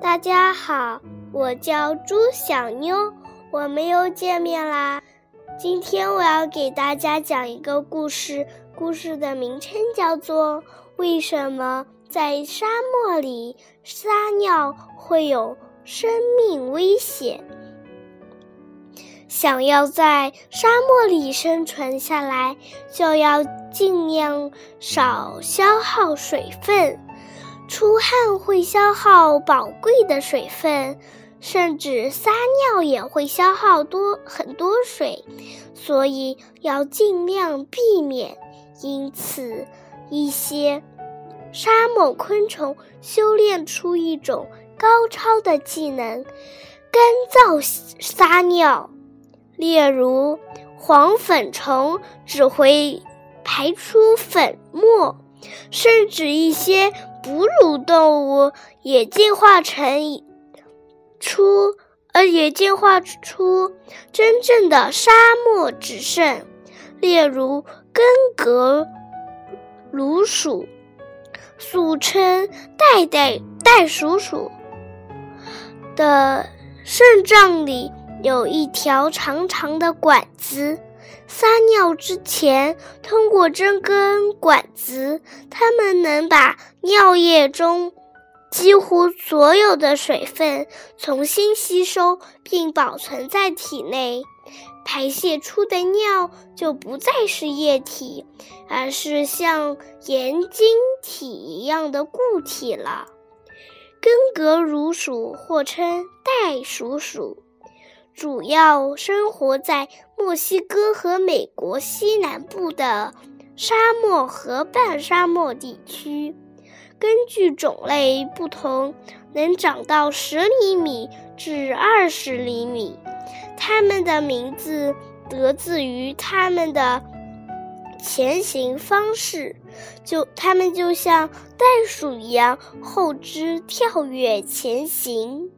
大家好，我叫朱小妞，我们又见面啦。今天我要给大家讲一个故事，故事的名称叫做《为什么在沙漠里撒尿会有生命危险》。想要在沙漠里生存下来，就要尽量少消耗水分。出汗会消耗宝贵的水分，甚至撒尿也会消耗多很多水，所以要尽量避免。因此，一些沙漠昆虫修炼出一种高超的技能——干燥撒尿。例如，黄粉虫只会排出粉末，甚至一些。哺乳动物也进化成出，呃，也进化出真正的沙漠之圣，例如根格鲁鼠，俗称袋袋袋鼠鼠的肾脏里有一条长长的管子。撒尿之前，通过这根管子，它们能把尿液中几乎所有的水分重新吸收并保存在体内。排泄出的尿就不再是液体，而是像盐晶体一样的固体了。根格乳鼠或称袋鼠鼠。主要生活在墨西哥和美国西南部的沙漠和半沙漠地区，根据种类不同，能长到十厘米至二十厘米。它们的名字得自于它们的前行方式，就它们就像袋鼠一样后肢跳跃前行。